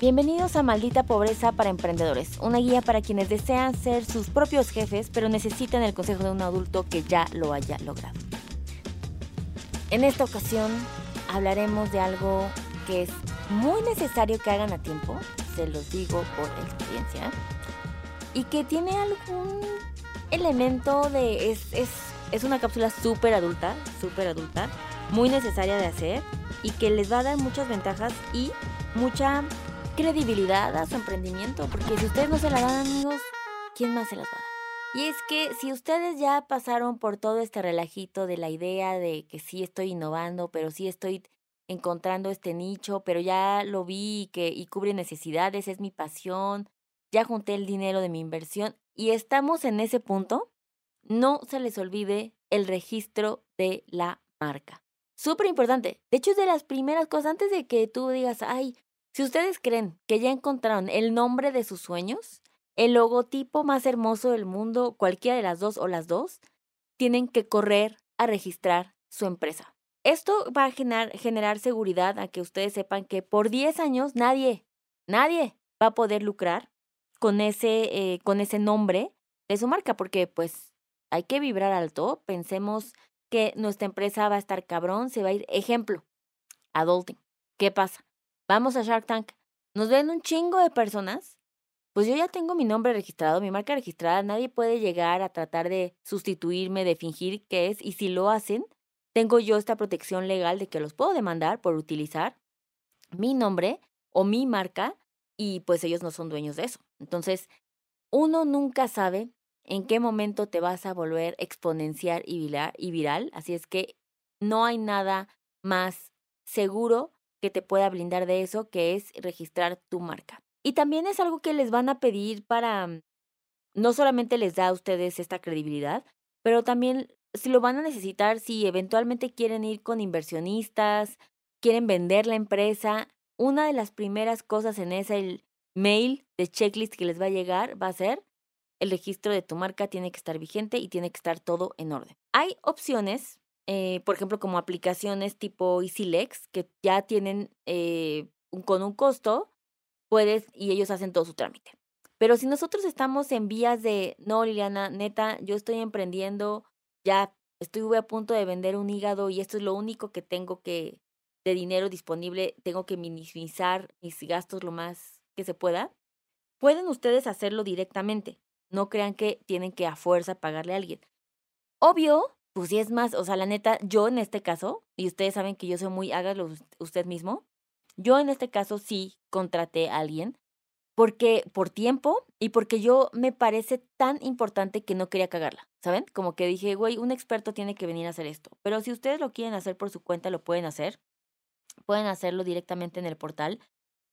Bienvenidos a Maldita Pobreza para Emprendedores, una guía para quienes desean ser sus propios jefes, pero necesitan el consejo de un adulto que ya lo haya logrado. En esta ocasión hablaremos de algo que es muy necesario que hagan a tiempo, se los digo por experiencia, y que tiene algún elemento de... es, es, es una cápsula súper adulta, súper adulta, muy necesaria de hacer y que les va a dar muchas ventajas y mucha credibilidad a su emprendimiento, porque si ustedes no se la dan, amigos, ¿quién más se las va a dar? Y es que si ustedes ya pasaron por todo este relajito de la idea de que sí estoy innovando, pero sí estoy encontrando este nicho, pero ya lo vi y, que, y cubre necesidades, es mi pasión, ya junté el dinero de mi inversión y estamos en ese punto, no se les olvide el registro de la marca. Súper importante. De hecho, es de las primeras cosas, antes de que tú digas, ay, si ustedes creen que ya encontraron el nombre de sus sueños, el logotipo más hermoso del mundo, cualquiera de las dos o las dos, tienen que correr a registrar su empresa. Esto va a generar, seguridad a que ustedes sepan que por 10 años nadie, nadie va a poder lucrar con ese, eh, con ese nombre de su marca, porque pues hay que vibrar alto. Pensemos que nuestra empresa va a estar cabrón, se va a ir. Ejemplo, adulting. ¿Qué pasa? Vamos a Shark Tank. Nos ven un chingo de personas. Pues yo ya tengo mi nombre registrado, mi marca registrada. Nadie puede llegar a tratar de sustituirme, de fingir que es. Y si lo hacen, tengo yo esta protección legal de que los puedo demandar por utilizar mi nombre o mi marca y pues ellos no son dueños de eso. Entonces, uno nunca sabe en qué momento te vas a volver exponencial y viral, así es que no hay nada más seguro que te pueda blindar de eso, que es registrar tu marca. Y también es algo que les van a pedir para, mm, no solamente les da a ustedes esta credibilidad, pero también si lo van a necesitar, si eventualmente quieren ir con inversionistas, quieren vender la empresa, una de las primeras cosas en ese mail de checklist que les va a llegar va a ser el registro de tu marca tiene que estar vigente y tiene que estar todo en orden. Hay opciones eh, por ejemplo, como aplicaciones tipo EasyLex, que ya tienen eh, con un costo, puedes, y ellos hacen todo su trámite. Pero si nosotros estamos en vías de, no, Liliana, neta, yo estoy emprendiendo, ya estoy a punto de vender un hígado y esto es lo único que tengo que, de dinero disponible, tengo que minimizar mis gastos lo más que se pueda, pueden ustedes hacerlo directamente. No crean que tienen que a fuerza pagarle a alguien. Obvio, pues sí es más, o sea, la neta, yo en este caso, y ustedes saben que yo soy muy, hágalo usted mismo, yo en este caso sí contraté a alguien porque por tiempo y porque yo me parece tan importante que no quería cagarla, ¿saben? Como que dije, güey, un experto tiene que venir a hacer esto. Pero si ustedes lo quieren hacer por su cuenta, lo pueden hacer. Pueden hacerlo directamente en el portal.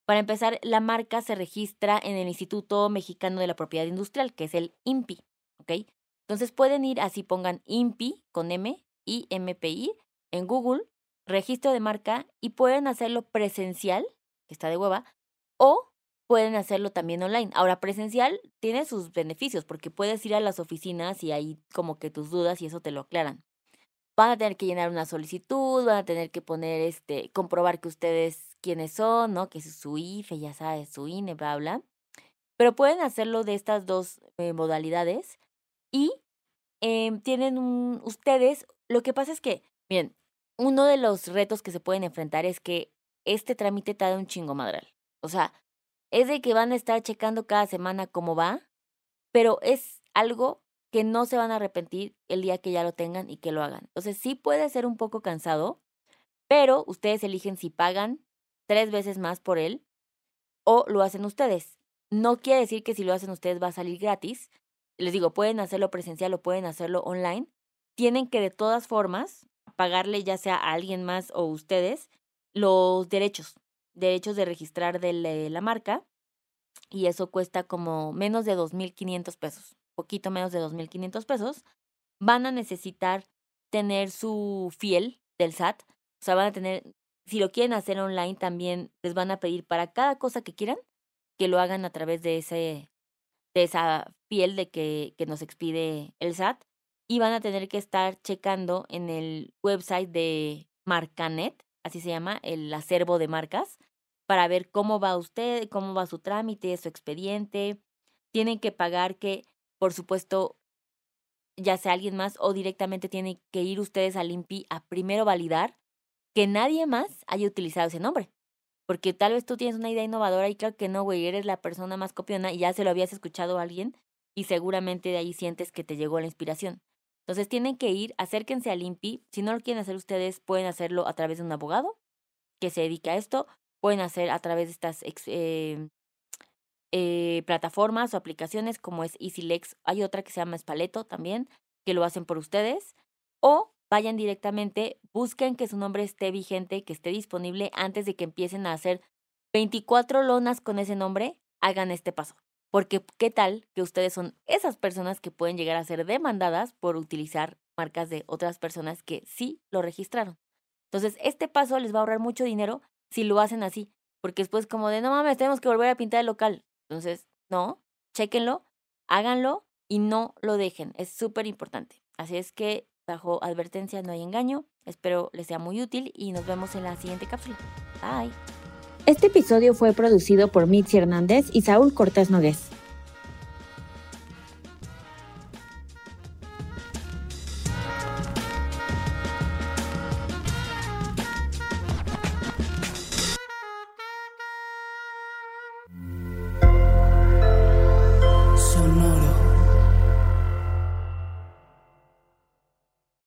Para empezar, la marca se registra en el Instituto Mexicano de la Propiedad Industrial, que es el INPI, ¿ok? Entonces pueden ir así, pongan IMPI con M, I, M, P, I, en Google, registro de marca, y pueden hacerlo presencial, que está de hueva, o pueden hacerlo también online. Ahora, presencial tiene sus beneficios, porque puedes ir a las oficinas y ahí como que tus dudas y eso te lo aclaran. Van a tener que llenar una solicitud, van a tener que poner, este, comprobar que ustedes quiénes son, ¿no? Que es su IFE, ya sabes, su INE, bla, bla. Pero pueden hacerlo de estas dos eh, modalidades y em, tienen un, ustedes, lo que pasa es que, bien, uno de los retos que se pueden enfrentar es que este trámite te da un chingo madral. O sea, es de que van a estar checando cada semana cómo va, pero es algo que no se van a arrepentir el día que ya lo tengan y que lo hagan. Entonces sí puede ser un poco cansado, pero ustedes eligen si pagan tres veces más por él o lo hacen ustedes. No quiere decir que si lo hacen ustedes va a salir gratis, les digo, pueden hacerlo presencial o pueden hacerlo online, tienen que de todas formas pagarle ya sea a alguien más o ustedes los derechos, derechos de registrar de la marca y eso cuesta como menos de 2.500 pesos, poquito menos de 2.500 pesos. Van a necesitar tener su fiel del SAT, o sea, van a tener, si lo quieren hacer online también les van a pedir para cada cosa que quieran que lo hagan a través de ese de esa fiel de que, que nos expide el SAT y van a tener que estar checando en el website de Marcanet, así se llama, el acervo de marcas, para ver cómo va usted, cómo va su trámite, su expediente. Tienen que pagar que, por supuesto, ya sea alguien más o directamente tienen que ir ustedes al INPI a primero validar que nadie más haya utilizado ese nombre. Porque tal vez tú tienes una idea innovadora y creo que no, güey, eres la persona más copiona y ya se lo habías escuchado a alguien y seguramente de ahí sientes que te llegó la inspiración. Entonces tienen que ir, acérquense al INPI. Si no lo quieren hacer ustedes, pueden hacerlo a través de un abogado que se dedique a esto. Pueden hacer a través de estas eh, eh, plataformas o aplicaciones como es EasyLex. Hay otra que se llama Spaleto también, que lo hacen por ustedes. O vayan directamente, busquen que su nombre esté vigente, que esté disponible antes de que empiecen a hacer 24 lonas con ese nombre. Hagan este paso. Porque qué tal que ustedes son esas personas que pueden llegar a ser demandadas por utilizar marcas de otras personas que sí lo registraron. Entonces, este paso les va a ahorrar mucho dinero si lo hacen así, porque después como de, no mames, tenemos que volver a pintar el local. Entonces, no, chéquenlo, háganlo y no lo dejen. Es súper importante. Así es que, bajo advertencia, no hay engaño. Espero les sea muy útil y nos vemos en la siguiente cápsula. Bye. Este episodio fue producido por Mitzi Hernández y Saúl Cortés Nogués.